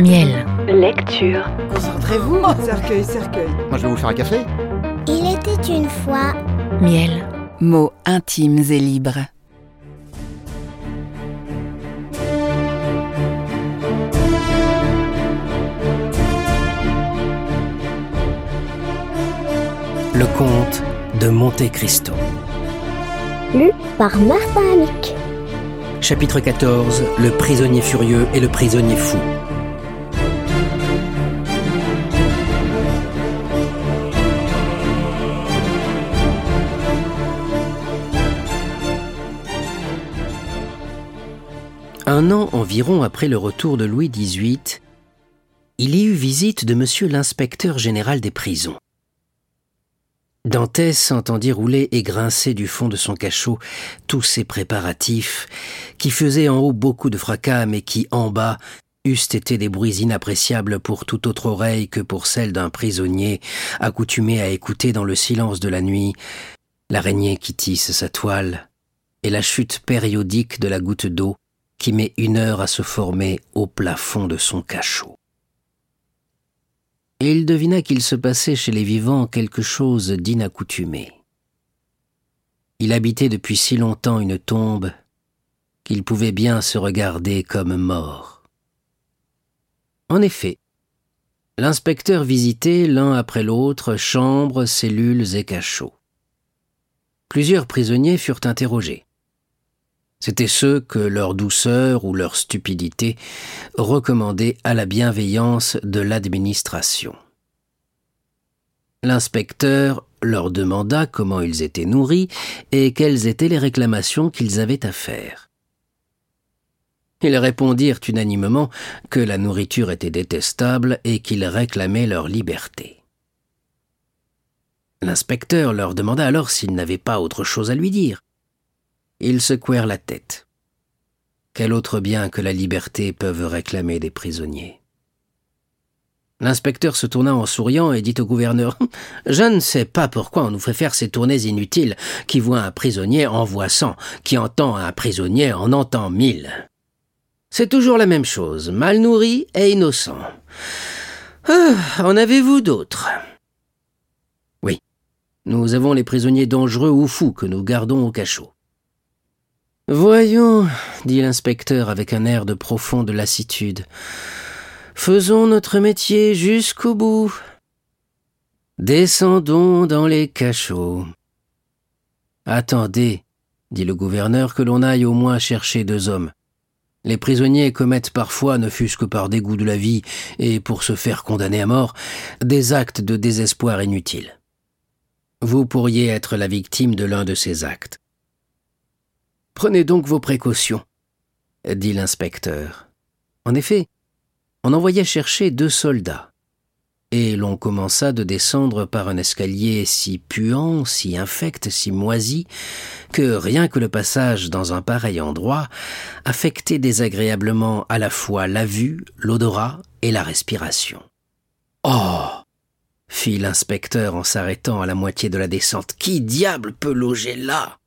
Miel. Lecture. Concentrez-vous. Cercueil, cercueil. Moi, je vais vous faire un café. Il était une fois. Miel. Mots intimes et libres. Le comte de Monte Cristo. Lu par Martin Amic. Chapitre 14 Le prisonnier furieux et le prisonnier fou. Un an environ après le retour de Louis XVIII, il y eut visite de monsieur l'inspecteur général des prisons. Dantès s'entendit rouler et grincer du fond de son cachot tous ces préparatifs qui faisaient en haut beaucoup de fracas mais qui en bas eussent été des bruits inappréciables pour toute autre oreille que pour celle d'un prisonnier accoutumé à écouter dans le silence de la nuit l'araignée qui tisse sa toile et la chute périodique de la goutte d'eau qui met une heure à se former au plafond de son cachot et il devina qu'il se passait chez les vivants quelque chose d'inaccoutumé. Il habitait depuis si longtemps une tombe qu'il pouvait bien se regarder comme mort. En effet, l'inspecteur visitait l'un après l'autre chambres, cellules et cachots. Plusieurs prisonniers furent interrogés. C'étaient ceux que leur douceur ou leur stupidité recommandaient à la bienveillance de l'administration. L'inspecteur leur demanda comment ils étaient nourris et quelles étaient les réclamations qu'ils avaient à faire. Ils répondirent unanimement que la nourriture était détestable et qu'ils réclamaient leur liberté. L'inspecteur leur demanda alors s'ils n'avaient pas autre chose à lui dire. Ils secouèrent la tête. Quel autre bien que la liberté peuvent réclamer des prisonniers L'inspecteur se tourna en souriant et dit au gouverneur Je ne sais pas pourquoi on nous fait faire ces tournées inutiles. Qui voit un prisonnier en voit cent, qui entend un prisonnier en entend mille. C'est toujours la même chose, mal nourri et innocent. Ah, en avez-vous d'autres? Oui. Nous avons les prisonniers dangereux ou fous que nous gardons au cachot. Voyons, dit l'inspecteur avec un air de profonde lassitude. Faisons notre métier jusqu'au bout. Descendons dans les cachots. Attendez, dit le gouverneur, que l'on aille au moins chercher deux hommes. Les prisonniers commettent parfois, ne fût-ce que par dégoût de la vie et pour se faire condamner à mort, des actes de désespoir inutiles. Vous pourriez être la victime de l'un de ces actes. Prenez donc vos précautions, dit l'inspecteur. En effet, on envoya chercher deux soldats, et l'on commença de descendre par un escalier si puant, si infect, si moisi, que rien que le passage dans un pareil endroit affectait désagréablement à la fois la vue, l'odorat et la respiration. Oh fit l'inspecteur en s'arrêtant à la moitié de la descente. Qui diable peut loger là?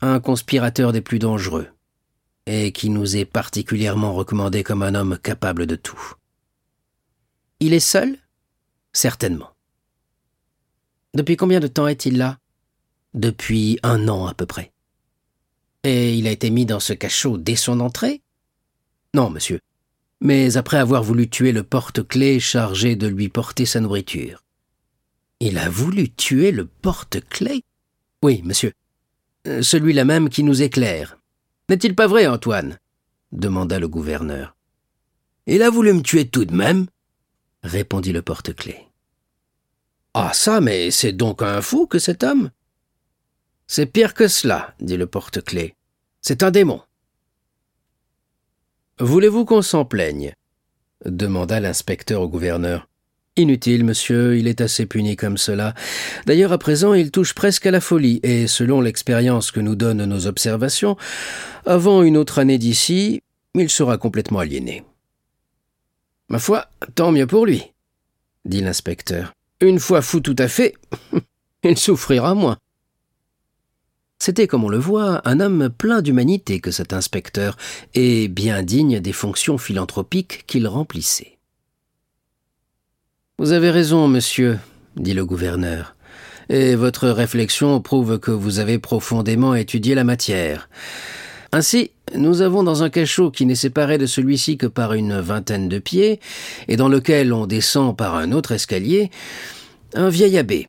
Un conspirateur des plus dangereux, et qui nous est particulièrement recommandé comme un homme capable de tout. Il est seul? Certainement. Depuis combien de temps est-il là? Depuis un an à peu près. Et il a été mis dans ce cachot dès son entrée? Non, monsieur. Mais après avoir voulu tuer le porte-clés chargé de lui porter sa nourriture. Il a voulu tuer le porte-clés? Oui, monsieur. Euh, celui-là même qui nous éclaire. N'est-il pas vrai, Antoine? demanda le gouverneur. Il a voulu me tuer tout de même répondit le porte-clés. Ah ça, mais c'est donc un fou que cet homme C'est pire que cela, dit le porte-clés. C'est un démon. Voulez-vous qu'on s'en plaigne? demanda l'inspecteur au gouverneur. Inutile, monsieur, il est assez puni comme cela. D'ailleurs, à présent, il touche presque à la folie, et selon l'expérience que nous donnent nos observations, avant une autre année d'ici, il sera complètement aliéné. Ma foi, tant mieux pour lui, dit l'inspecteur. Une fois fou tout à fait, il souffrira moins. C'était, comme on le voit, un homme plein d'humanité que cet inspecteur, et bien digne des fonctions philanthropiques qu'il remplissait. Vous avez raison, monsieur, dit le gouverneur, et votre réflexion prouve que vous avez profondément étudié la matière. Ainsi, nous avons dans un cachot qui n'est séparé de celui-ci que par une vingtaine de pieds, et dans lequel on descend par un autre escalier, un vieil abbé,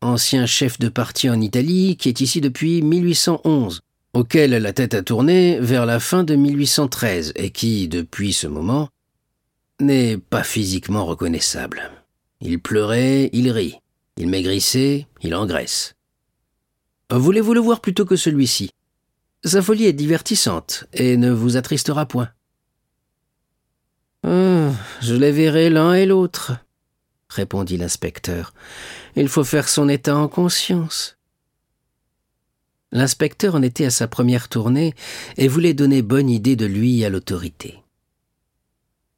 ancien chef de parti en Italie, qui est ici depuis 1811, auquel la tête a tourné vers la fin de 1813, et qui, depuis ce moment, n'est pas physiquement reconnaissable. Il pleurait, il rit. Il maigrissait, il engraisse. Voulez-vous le voir plutôt que celui-ci? Sa folie est divertissante et ne vous attristera point. Oh, je les verrai l'un et l'autre, répondit l'inspecteur. Il faut faire son état en conscience. L'inspecteur en était à sa première tournée et voulait donner bonne idée de lui à l'autorité.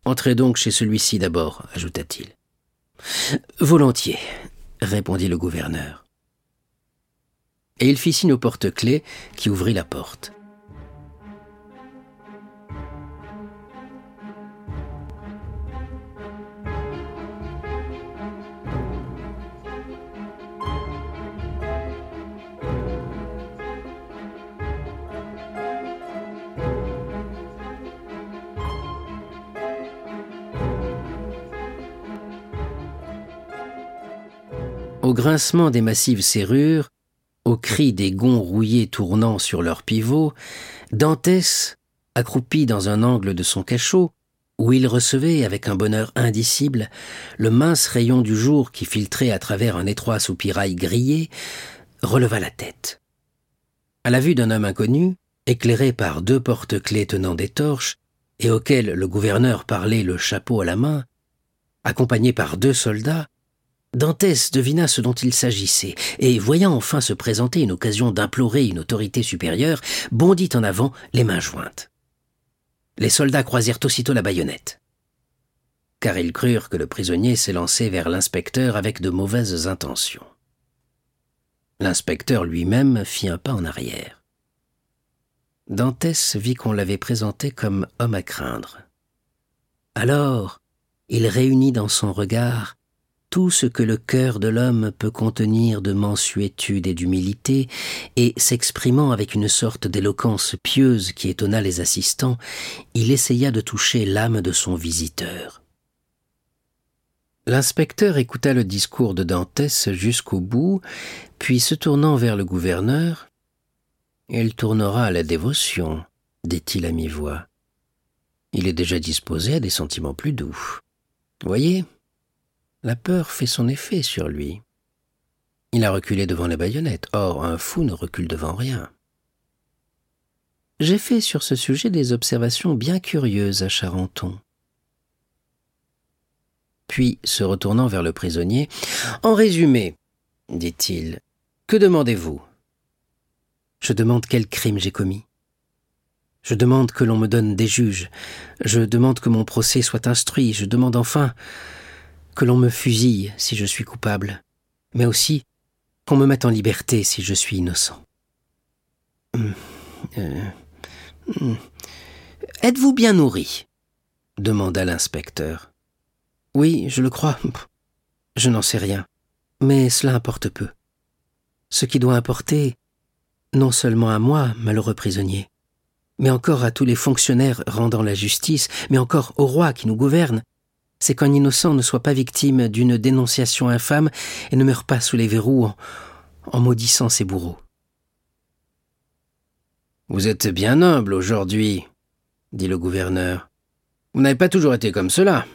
Entrez donc chez celui-ci d'abord, ajouta-t-il. Volontiers, répondit le gouverneur. Et il fit signe au porte-clés qui ouvrit la porte. Au grincement des massives serrures, au cri des gonds rouillés tournant sur leurs pivots, Dantès, accroupi dans un angle de son cachot, où il recevait avec un bonheur indicible le mince rayon du jour qui filtrait à travers un étroit soupirail grillé, releva la tête. À la vue d'un homme inconnu, éclairé par deux porte-clés tenant des torches, et auquel le gouverneur parlait le chapeau à la main, accompagné par deux soldats, Dantès devina ce dont il s'agissait, et voyant enfin se présenter une occasion d'implorer une autorité supérieure, bondit en avant, les mains jointes. Les soldats croisèrent aussitôt la baïonnette. Car ils crurent que le prisonnier s'élançait vers l'inspecteur avec de mauvaises intentions. L'inspecteur lui-même fit un pas en arrière. Dantès vit qu'on l'avait présenté comme homme à craindre. Alors, il réunit dans son regard tout ce que le cœur de l'homme peut contenir de mansuétude et d'humilité, et s'exprimant avec une sorte d'éloquence pieuse qui étonna les assistants, il essaya de toucher l'âme de son visiteur. L'inspecteur écouta le discours de Dantès jusqu'au bout, puis se tournant vers le gouverneur, Il tournera à la dévotion, dit-il à mi-voix. Il est déjà disposé à des sentiments plus doux. Voyez, la peur fait son effet sur lui. Il a reculé devant la baïonnette. Or, un fou ne recule devant rien. J'ai fait sur ce sujet des observations bien curieuses à Charenton. Puis, se retournant vers le prisonnier, En résumé, dit-il, que demandez-vous? Je demande quel crime j'ai commis. Je demande que l'on me donne des juges. Je demande que mon procès soit instruit. Je demande enfin que l'on me fusille si je suis coupable, mais aussi qu'on me mette en liberté si je suis innocent. Hum, euh, hum. Êtes-vous bien nourri? demanda l'inspecteur. Oui, je le crois. Je n'en sais rien. Mais cela importe peu. Ce qui doit importer, non seulement à moi, malheureux prisonnier, mais encore à tous les fonctionnaires rendant la justice, mais encore au roi qui nous gouverne, c'est qu'un innocent ne soit pas victime d'une dénonciation infâme et ne meure pas sous les verrous en, maudissant ses bourreaux. Vous êtes bien humble aujourd'hui, dit le gouverneur. Vous n'avez pas toujours été comme cela.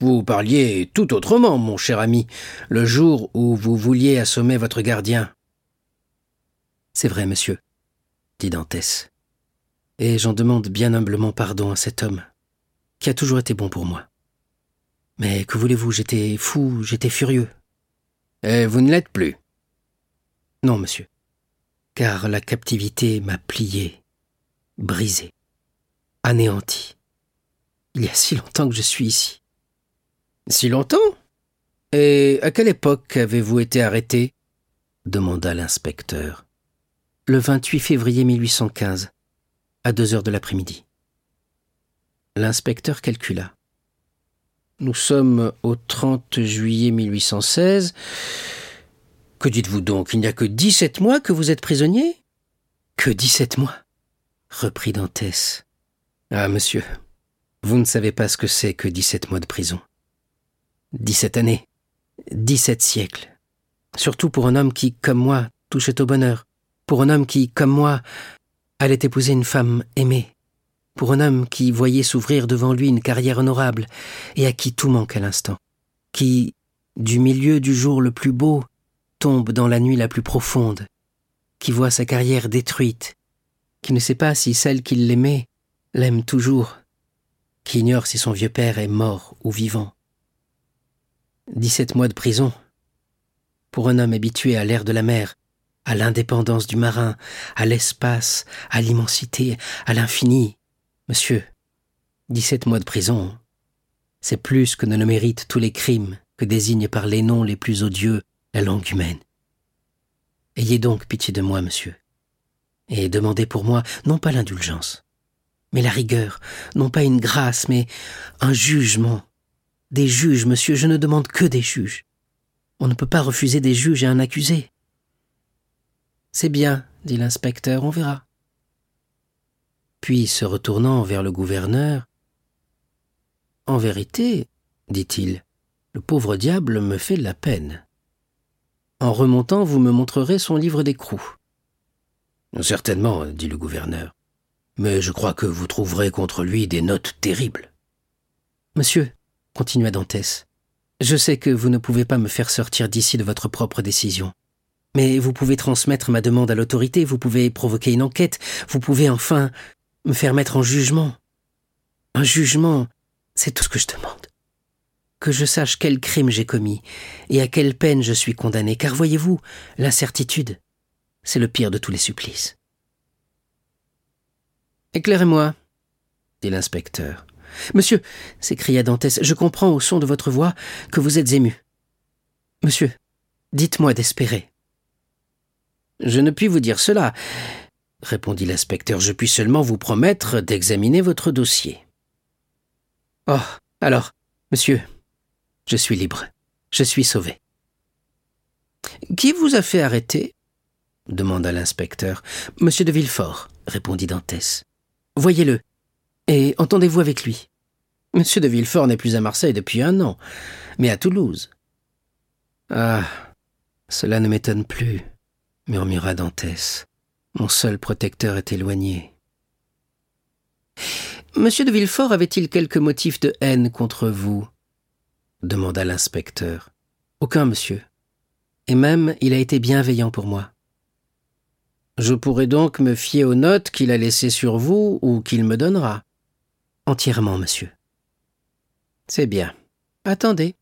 Vous parliez tout autrement, mon cher ami, le jour où vous vouliez assommer votre gardien. C'est vrai, monsieur, dit Dantès. Et j'en demande bien humblement pardon à cet homme qui a toujours été bon pour moi. Mais que voulez-vous, j'étais fou, j'étais furieux. Et vous ne l'êtes plus Non, monsieur. Car la captivité m'a plié, brisé, anéanti. Il y a si longtemps que je suis ici. Si longtemps? Et à quelle époque avez-vous été arrêté? demanda l'inspecteur. Le 28 février 1815, à deux heures de l'après-midi. L'inspecteur calcula. Nous sommes au 30 juillet 1816. Que dites-vous donc? Il n'y a que dix-sept mois que vous êtes prisonnier? Que dix-sept mois? reprit Dantès. Ah, monsieur, vous ne savez pas ce que c'est que dix-sept mois de prison. Dix-sept années, dix-sept siècles. Surtout pour un homme qui, comme moi, touchait au bonheur. Pour un homme qui, comme moi, allait épouser une femme aimée. Pour un homme qui voyait s'ouvrir devant lui une carrière honorable et à qui tout manque à l'instant. Qui, du milieu du jour le plus beau, tombe dans la nuit la plus profonde. Qui voit sa carrière détruite. Qui ne sait pas si celle qui l'aimait l'aime toujours. Qui ignore si son vieux père est mort ou vivant. Dix-sept mois de prison. Pour un homme habitué à l'air de la mer, à l'indépendance du marin, à l'espace, à l'immensité, à l'infini. Monsieur, dix-sept mois de prison, c'est plus que ne le méritent tous les crimes que désigne par les noms les plus odieux la langue humaine. Ayez donc pitié de moi, monsieur, et demandez pour moi non pas l'indulgence, mais la rigueur, non pas une grâce, mais un jugement. Des juges, monsieur, je ne demande que des juges. On ne peut pas refuser des juges à un accusé. C'est bien, dit l'inspecteur, on verra. Puis, se retournant vers le gouverneur, En vérité, dit-il, le pauvre diable me fait de la peine. En remontant, vous me montrerez son livre d'écrou. Certainement, dit le gouverneur. Mais je crois que vous trouverez contre lui des notes terribles. Monsieur, continua Dantès, je sais que vous ne pouvez pas me faire sortir d'ici de votre propre décision. Mais vous pouvez transmettre ma demande à l'autorité, vous pouvez provoquer une enquête, vous pouvez enfin me faire mettre en jugement. Un jugement, c'est tout ce que je demande. Que je sache quel crime j'ai commis et à quelle peine je suis condamné, car voyez-vous, l'incertitude, c'est le pire de tous les supplices. Éclairez-moi, dit l'inspecteur. Monsieur, s'écria Dantès, je comprends au son de votre voix que vous êtes ému. Monsieur, dites-moi d'espérer. Je ne puis vous dire cela, répondit l'inspecteur. Je puis seulement vous promettre d'examiner votre dossier. Oh, alors, monsieur, je suis libre. Je suis sauvé. Qui vous a fait arrêter? demanda l'inspecteur. Monsieur de Villefort, répondit Dantès. Voyez-le, et entendez-vous avec lui. Monsieur de Villefort n'est plus à Marseille depuis un an, mais à Toulouse. Ah, cela ne m'étonne plus murmura Dantès. Mon seul protecteur est éloigné. Monsieur de Villefort avait-il quelque motif de haine contre vous? demanda l'inspecteur. Aucun, monsieur. Et même, il a été bienveillant pour moi. Je pourrais donc me fier aux notes qu'il a laissées sur vous ou qu'il me donnera. Entièrement, monsieur. C'est bien. Attendez.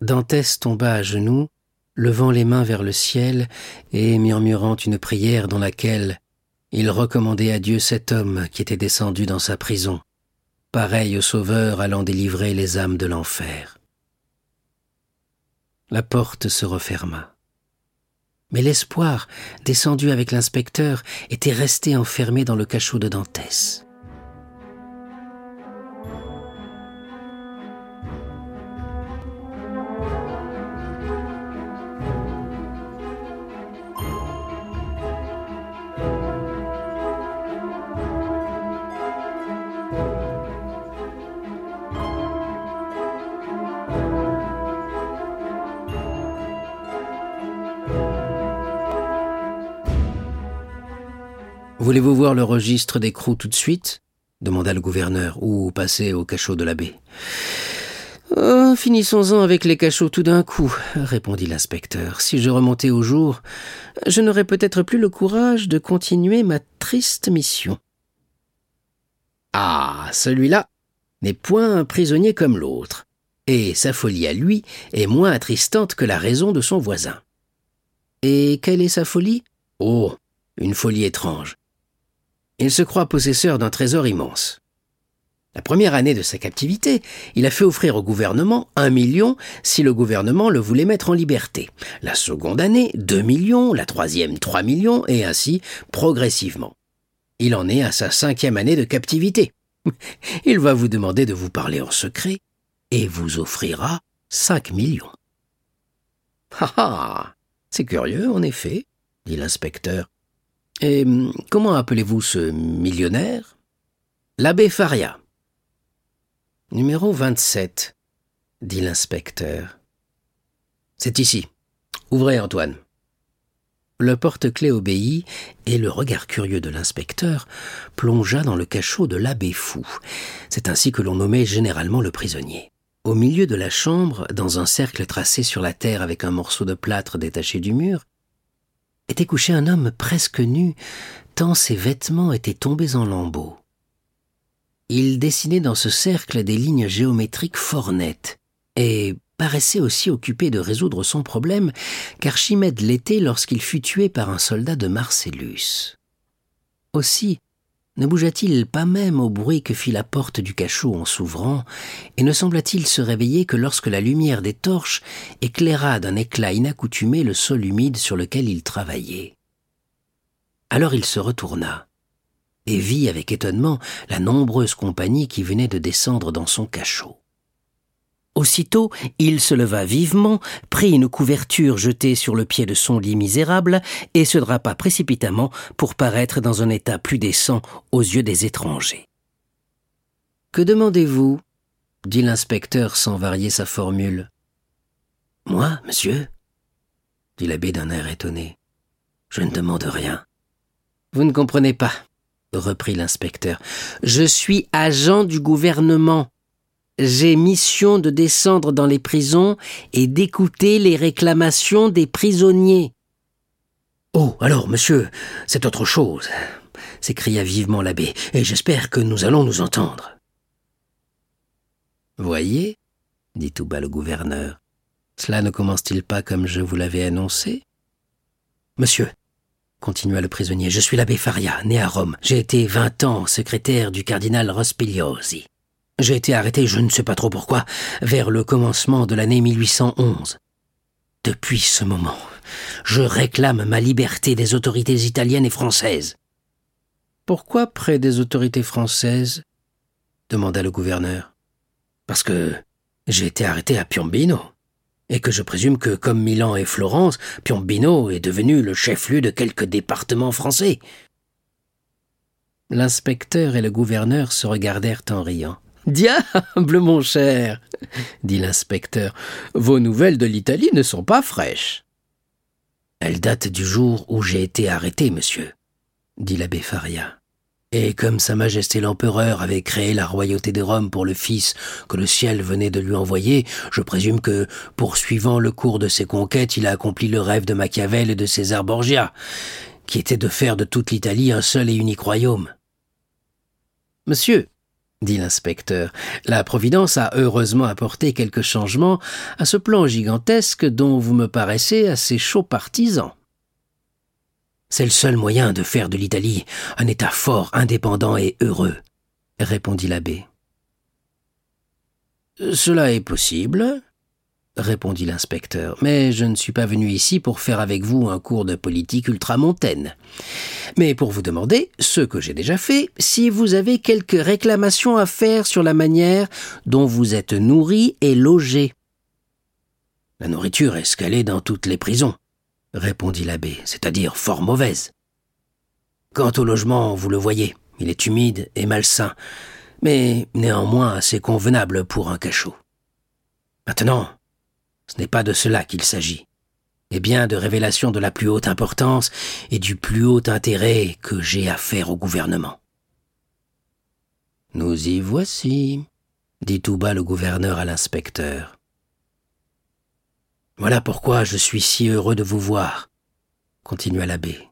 Dantès tomba à genoux levant les mains vers le ciel et murmurant une prière dans laquelle il recommandait à Dieu cet homme qui était descendu dans sa prison, pareil au Sauveur allant délivrer les âmes de l'enfer. La porte se referma. Mais l'espoir, descendu avec l'inspecteur, était resté enfermé dans le cachot de Dantès. Voulez-vous voir le registre d'écrou tout de suite? demanda le gouverneur, ou passer au cachot de l'abbé. Oh, finissons-en avec les cachots tout d'un coup, répondit l'inspecteur. Si je remontais au jour, je n'aurais peut-être plus le courage de continuer ma triste mission. Ah, celui-là n'est point un prisonnier comme l'autre, et sa folie à lui est moins attristante que la raison de son voisin. Et quelle est sa folie? Oh, une folie étrange. Il se croit possesseur d'un trésor immense. La première année de sa captivité, il a fait offrir au gouvernement un million si le gouvernement le voulait mettre en liberté. La seconde année, deux millions, la troisième, trois millions, et ainsi progressivement. Il en est à sa cinquième année de captivité. Il va vous demander de vous parler en secret et vous offrira cinq millions. Ah ah C'est curieux, en effet, dit l'inspecteur. Et hum, comment appelez-vous ce millionnaire? L'abbé Faria. Numéro 27, dit l'inspecteur. C'est ici. Ouvrez, Antoine. Le porte-clés obéit, et le regard curieux de l'inspecteur plongea dans le cachot de l'abbé fou. C'est ainsi que l'on nommait généralement le prisonnier. Au milieu de la chambre, dans un cercle tracé sur la terre avec un morceau de plâtre détaché du mur, était couché un homme presque nu, tant ses vêtements étaient tombés en lambeaux. Il dessinait dans ce cercle des lignes géométriques fort nettes, et paraissait aussi occupé de résoudre son problème qu'Archimède l'était lorsqu'il fut tué par un soldat de Marcellus. Aussi, ne bougea-t-il pas même au bruit que fit la porte du cachot en s'ouvrant, et ne sembla-t-il se réveiller que lorsque la lumière des torches éclaira d'un éclat inaccoutumé le sol humide sur lequel il travaillait? Alors il se retourna et vit avec étonnement la nombreuse compagnie qui venait de descendre dans son cachot. Aussitôt, il se leva vivement, prit une couverture jetée sur le pied de son lit misérable et se drapa précipitamment pour paraître dans un état plus décent aux yeux des étrangers. Que demandez-vous? dit l'inspecteur sans varier sa formule. Moi, monsieur? dit l'abbé d'un air étonné. Je ne demande rien. Vous ne comprenez pas, reprit l'inspecteur. Je suis agent du gouvernement. J'ai mission de descendre dans les prisons et d'écouter les réclamations des prisonniers. Oh, alors, monsieur, c'est autre chose, s'écria vivement l'abbé, et j'espère que nous allons nous entendre. Voyez, dit tout bas le gouverneur, cela ne commence-t-il pas comme je vous l'avais annoncé? Monsieur, continua le prisonnier, je suis l'abbé Faria, né à Rome. J'ai été vingt ans secrétaire du cardinal Rospigliosi. J'ai été arrêté, je ne sais pas trop pourquoi, vers le commencement de l'année 1811. Depuis ce moment, je réclame ma liberté des autorités italiennes et françaises. Pourquoi près des autorités françaises? demanda le gouverneur. Parce que j'ai été arrêté à Piombino, et que je présume que, comme Milan et Florence, Piombino est devenu le chef-lieu de quelques départements français. L'inspecteur et le gouverneur se regardèrent en riant. Diable, mon cher, dit l'inspecteur, vos nouvelles de l'Italie ne sont pas fraîches. Elles datent du jour où j'ai été arrêté, monsieur, dit l'abbé Faria. Et comme Sa Majesté l'Empereur avait créé la royauté de Rome pour le fils que le ciel venait de lui envoyer, je présume que, poursuivant le cours de ses conquêtes, il a accompli le rêve de Machiavel et de César Borgia, qui était de faire de toute l'Italie un seul et unique royaume. Monsieur, dit l'inspecteur, la Providence a heureusement apporté quelques changements à ce plan gigantesque dont vous me paraissez assez chaud partisan. C'est le seul moyen de faire de l'Italie un État fort, indépendant et heureux, répondit l'abbé. Cela est possible, répondit l'inspecteur, mais je ne suis pas venu ici pour faire avec vous un cours de politique ultramontaine, mais pour vous demander, ce que j'ai déjà fait, si vous avez quelques réclamations à faire sur la manière dont vous êtes nourri et logé. La nourriture est scalée dans toutes les prisons, répondit l'abbé, c'est-à-dire fort mauvaise. Quant au logement, vous le voyez, il est humide et malsain, mais néanmoins assez convenable pour un cachot. Maintenant, ce n'est pas de cela qu'il s'agit, mais bien de révélations de la plus haute importance et du plus haut intérêt que j'ai à faire au gouvernement. Nous y voici, dit tout bas le gouverneur à l'inspecteur. Voilà pourquoi je suis si heureux de vous voir, continua l'abbé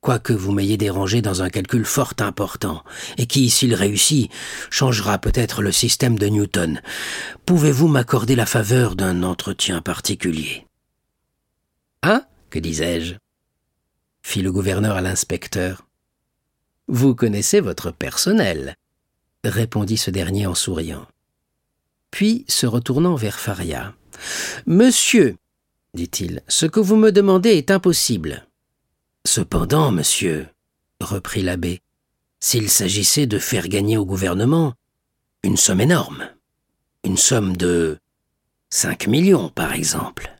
quoique vous m'ayez dérangé dans un calcul fort important, et qui, s'il réussit, changera peut-être le système de Newton. Pouvez-vous m'accorder la faveur d'un entretien particulier? Hein? Que disais-je? fit le gouverneur à l'inspecteur. Vous connaissez votre personnel, répondit ce dernier en souriant. Puis, se retournant vers Faria. Monsieur, dit-il, ce que vous me demandez est impossible. Cependant, monsieur, reprit l'abbé, s'il s'agissait de faire gagner au gouvernement une somme énorme, une somme de cinq millions, par exemple.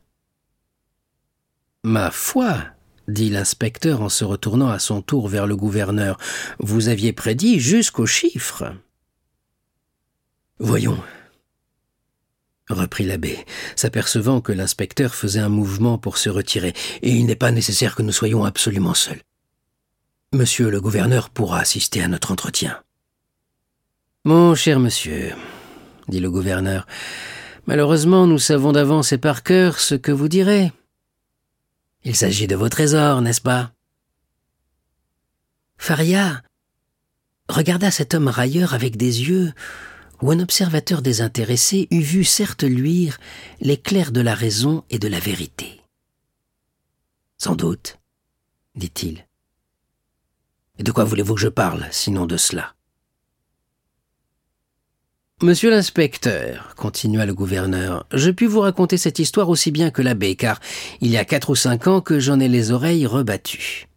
Ma foi, dit l'inspecteur en se retournant à son tour vers le gouverneur, vous aviez prédit jusqu'au chiffre. Voyons, reprit l'abbé, s'apercevant que l'inspecteur faisait un mouvement pour se retirer, et il n'est pas nécessaire que nous soyons absolument seuls. Monsieur le gouverneur pourra assister à notre entretien. Mon cher monsieur, dit le gouverneur, malheureusement nous savons d'avance et par cœur ce que vous direz. Il s'agit de vos trésors, n'est-ce pas? Faria regarda cet homme railleur avec des yeux où un observateur désintéressé eût vu certes luire l'éclair de la raison et de la vérité. Sans doute, dit-il. Et de quoi voulez-vous que je parle, sinon de cela? Monsieur l'inspecteur, continua le gouverneur, je puis vous raconter cette histoire aussi bien que l'abbé, car il y a quatre ou cinq ans que j'en ai les oreilles rebattues.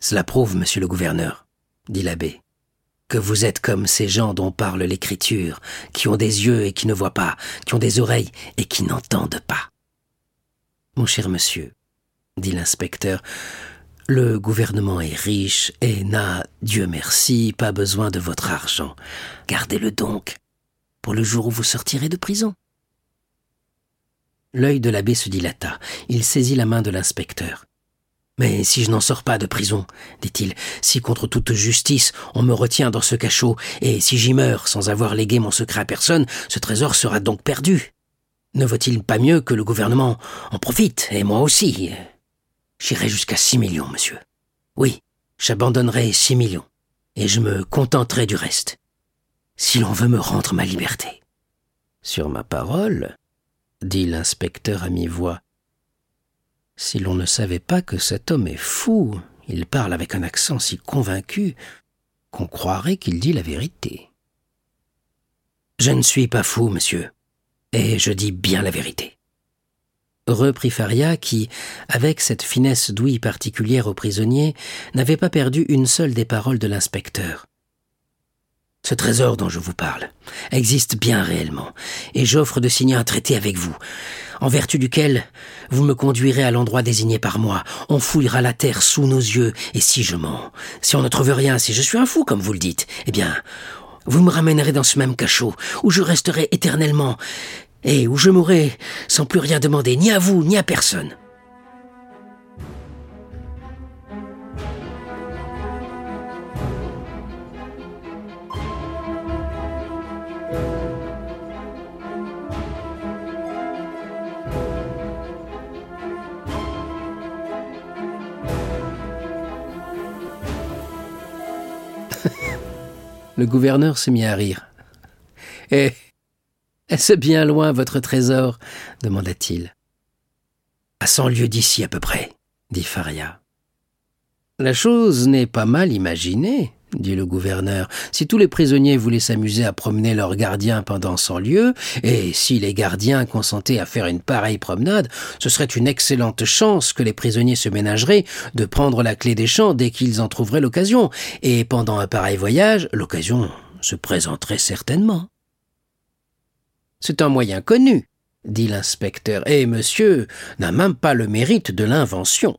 Cela prouve, monsieur le gouverneur, dit l'abbé, que vous êtes comme ces gens dont parle l'Écriture, qui ont des yeux et qui ne voient pas, qui ont des oreilles et qui n'entendent pas. Mon cher monsieur, dit l'inspecteur, le gouvernement est riche et n'a, Dieu merci, pas besoin de votre argent. Gardez-le donc pour le jour où vous sortirez de prison. L'œil de l'abbé se dilata. Il saisit la main de l'inspecteur. Mais si je n'en sors pas de prison, dit-il, si contre toute justice on me retient dans ce cachot, et si j'y meurs sans avoir légué mon secret à personne, ce trésor sera donc perdu. Ne vaut-il pas mieux que le gouvernement en profite, et moi aussi? J'irai jusqu'à six millions, monsieur. Oui, j'abandonnerai six millions, et je me contenterai du reste, si l'on veut me rendre ma liberté. Sur ma parole, dit l'inspecteur à mi-voix, si l'on ne savait pas que cet homme est fou, il parle avec un accent si convaincu qu'on croirait qu'il dit la vérité. Je ne suis pas fou, monsieur, et je dis bien la vérité reprit Faria qui, avec cette finesse d'ouïe particulière aux prisonniers, n'avait pas perdu une seule des paroles de l'inspecteur. Ce trésor dont je vous parle existe bien réellement, et j'offre de signer un traité avec vous, en vertu duquel vous me conduirez à l'endroit désigné par moi, on fouillera la terre sous nos yeux, et si je mens, si on ne trouve rien, si je suis un fou comme vous le dites, eh bien, vous me ramènerez dans ce même cachot, où je resterai éternellement, et où je mourrai sans plus rien demander ni à vous ni à personne. Le gouverneur se mit à rire. Eh, est-ce bien loin votre trésor? demanda-t-il. À cent lieues d'ici à peu près, dit Faria. La chose n'est pas mal imaginée, dit le gouverneur. Si tous les prisonniers voulaient s'amuser à promener leurs gardiens pendant cent lieues, et si les gardiens consentaient à faire une pareille promenade, ce serait une excellente chance que les prisonniers se ménageraient de prendre la clé des champs dès qu'ils en trouveraient l'occasion, et pendant un pareil voyage, l'occasion se présenterait certainement. C'est un moyen connu, dit l'inspecteur, et monsieur n'a même pas le mérite de l'invention.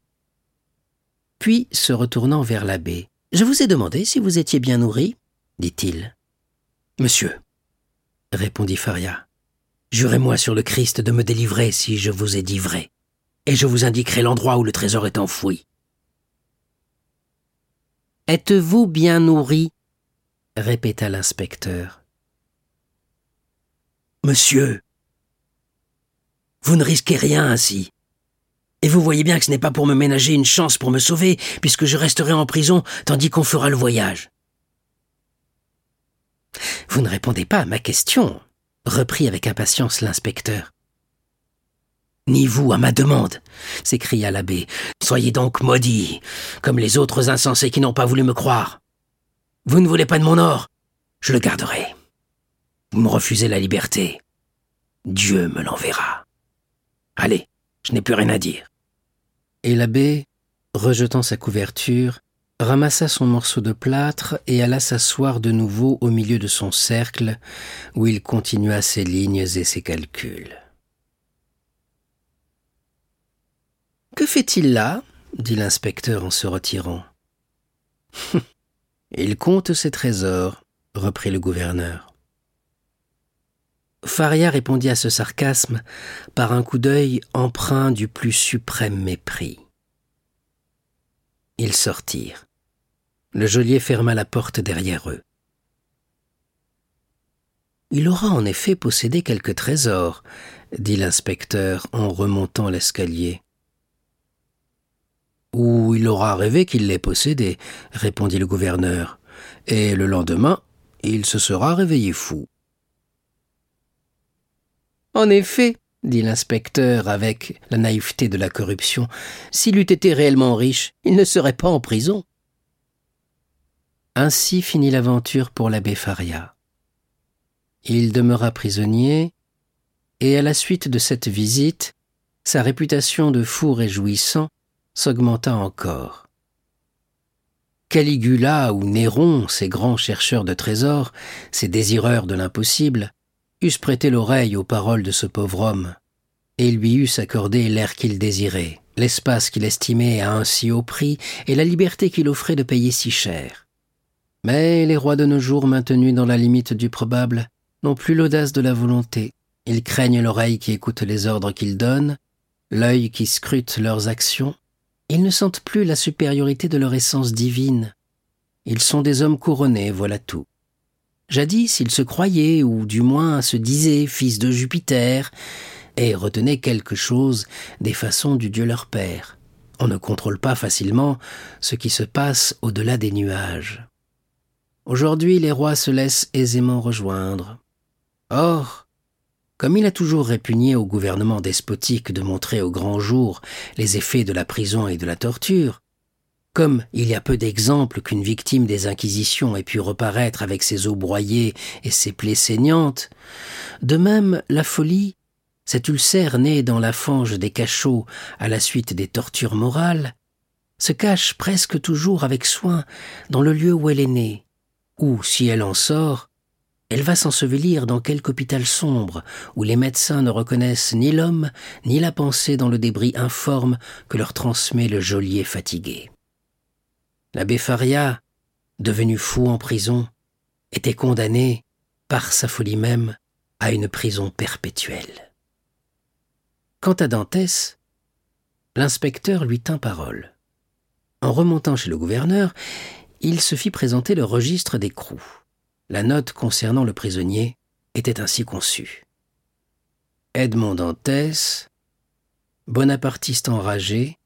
Puis, se retournant vers l'abbé, Je vous ai demandé si vous étiez bien nourri, dit-il. Monsieur, répondit Faria, jurez-moi sur le Christ de me délivrer si je vous ai dit vrai, et je vous indiquerai l'endroit où le trésor est enfoui. Êtes-vous bien nourri? répéta l'inspecteur. Monsieur, vous ne risquez rien ainsi. Et vous voyez bien que ce n'est pas pour me ménager une chance pour me sauver, puisque je resterai en prison tandis qu'on fera le voyage. Vous ne répondez pas à ma question, reprit avec impatience l'inspecteur. Ni vous à ma demande, s'écria l'abbé. Soyez donc maudits, comme les autres insensés qui n'ont pas voulu me croire. Vous ne voulez pas de mon or? Je le garderai. Vous me refusez la liberté. Dieu me l'enverra. Allez, je n'ai plus rien à dire. Et l'abbé, rejetant sa couverture, ramassa son morceau de plâtre et alla s'asseoir de nouveau au milieu de son cercle, où il continua ses lignes et ses calculs. Que fait-il là? dit l'inspecteur en se retirant. Il compte ses trésors, reprit le gouverneur. Faria répondit à ce sarcasme par un coup d'œil empreint du plus suprême mépris. Ils sortirent. Le geôlier ferma la porte derrière eux. Il aura en effet possédé quelques trésors, dit l'inspecteur en remontant l'escalier. Ou il aura rêvé qu'il les possédait, répondit le gouverneur, et le lendemain, il se sera réveillé fou. En effet, dit l'inspecteur avec la naïveté de la corruption, s'il eût été réellement riche, il ne serait pas en prison. Ainsi finit l'aventure pour l'abbé Faria. Il demeura prisonnier, et à la suite de cette visite, sa réputation de fou réjouissant s'augmenta encore. Caligula ou Néron, ces grands chercheurs de trésors, ces désireurs de l'impossible, eussent prêté l'oreille aux paroles de ce pauvre homme, et lui eussent accordé l'air qu'il désirait, l'espace qu'il estimait à un si haut prix, et la liberté qu'il offrait de payer si cher. Mais les rois de nos jours, maintenus dans la limite du probable, n'ont plus l'audace de la volonté. Ils craignent l'oreille qui écoute les ordres qu'ils donnent, l'œil qui scrute leurs actions, ils ne sentent plus la supériorité de leur essence divine. Ils sont des hommes couronnés, voilà tout. Jadis, ils se croyaient, ou du moins se disaient, fils de Jupiter, et retenaient quelque chose des façons du Dieu leur Père. On ne contrôle pas facilement ce qui se passe au-delà des nuages. Aujourd'hui, les rois se laissent aisément rejoindre. Or, comme il a toujours répugné au gouvernement despotique de montrer au grand jour les effets de la prison et de la torture, comme il y a peu d'exemples qu'une victime des Inquisitions ait pu reparaître avec ses os broyés et ses plaies saignantes, de même la folie, cet ulcère né dans la fange des cachots à la suite des tortures morales, se cache presque toujours avec soin dans le lieu où elle est née, ou, si elle en sort, elle va s'ensevelir dans quelque hôpital sombre où les médecins ne reconnaissent ni l'homme ni la pensée dans le débris informe que leur transmet le geôlier fatigué. L'abbé Faria, devenu fou en prison, était condamné, par sa folie même, à une prison perpétuelle. Quant à Dantès, l'inspecteur lui tint parole. En remontant chez le gouverneur, il se fit présenter le registre d'écrou. La note concernant le prisonnier était ainsi conçue. Edmond Dantès, bonapartiste enragé,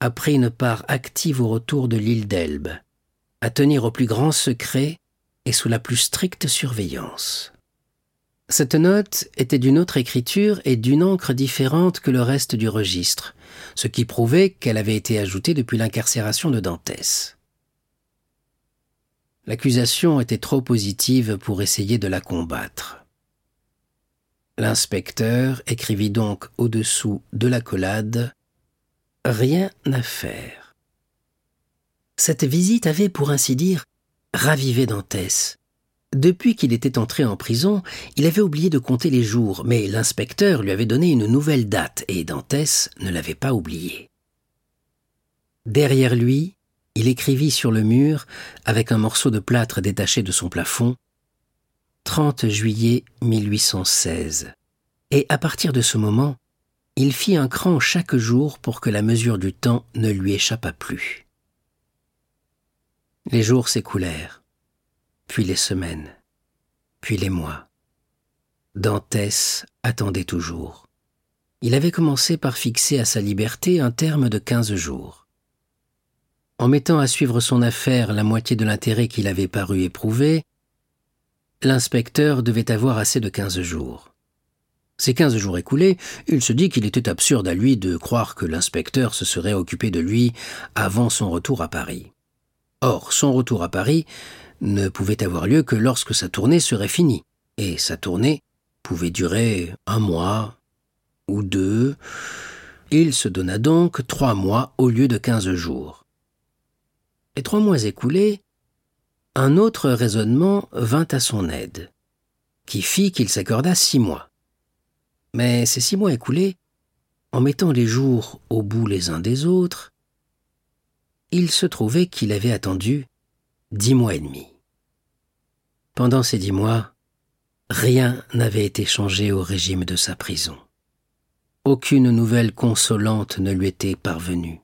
a pris une part active au retour de l'île d'Elbe, à tenir au plus grand secret et sous la plus stricte surveillance. Cette note était d'une autre écriture et d'une encre différente que le reste du registre, ce qui prouvait qu'elle avait été ajoutée depuis l'incarcération de Dantès. L'accusation était trop positive pour essayer de la combattre. L'inspecteur écrivit donc au-dessous de l'accolade Rien à faire. Cette visite avait, pour ainsi dire, ravivé Dantès. Depuis qu'il était entré en prison, il avait oublié de compter les jours, mais l'inspecteur lui avait donné une nouvelle date, et Dantès ne l'avait pas oublié. Derrière lui, il écrivit sur le mur, avec un morceau de plâtre détaché de son plafond, 30 juillet 1816. Et à partir de ce moment, il fit un cran chaque jour pour que la mesure du temps ne lui échappât plus. Les jours s'écoulèrent, puis les semaines, puis les mois. Dantès attendait toujours. Il avait commencé par fixer à sa liberté un terme de quinze jours. En mettant à suivre son affaire la moitié de l'intérêt qu'il avait paru éprouver, l'inspecteur devait avoir assez de quinze jours. Ces quinze jours écoulés, il se dit qu'il était absurde à lui de croire que l'inspecteur se serait occupé de lui avant son retour à Paris. Or, son retour à Paris ne pouvait avoir lieu que lorsque sa tournée serait finie, et sa tournée pouvait durer un mois ou deux. Il se donna donc trois mois au lieu de quinze jours. Les trois mois écoulés, un autre raisonnement vint à son aide, qui fit qu'il s'accorda six mois. Mais ces six mois écoulés, en mettant les jours au bout les uns des autres, il se trouvait qu'il avait attendu dix mois et demi. Pendant ces dix mois, rien n'avait été changé au régime de sa prison. Aucune nouvelle consolante ne lui était parvenue.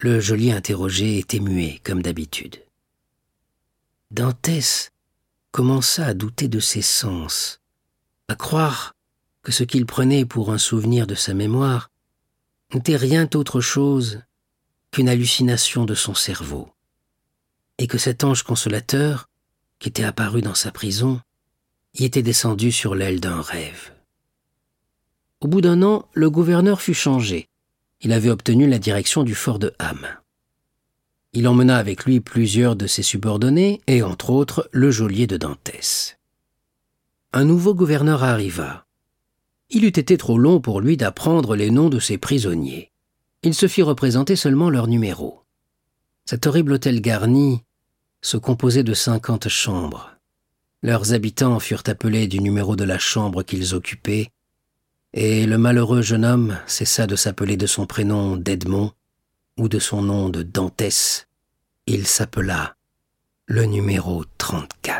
Le geôlier interrogé était muet, comme d'habitude. Dantès commença à douter de ses sens, à croire que ce qu'il prenait pour un souvenir de sa mémoire n'était rien autre chose qu'une hallucination de son cerveau, et que cet ange consolateur, qui était apparu dans sa prison, y était descendu sur l'aile d'un rêve. Au bout d'un an, le gouverneur fut changé. Il avait obtenu la direction du fort de Ham. Il emmena avec lui plusieurs de ses subordonnés, et entre autres le geôlier de Dantès. Un nouveau gouverneur arriva. Il eût été trop long pour lui d'apprendre les noms de ses prisonniers. Il se fit représenter seulement leurs numéros. Cet horrible hôtel garni se composait de cinquante chambres. Leurs habitants furent appelés du numéro de la chambre qu'ils occupaient, et le malheureux jeune homme cessa de s'appeler de son prénom d'Edmond ou de son nom de Dantès. Il s'appela le numéro 34.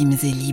Intimes.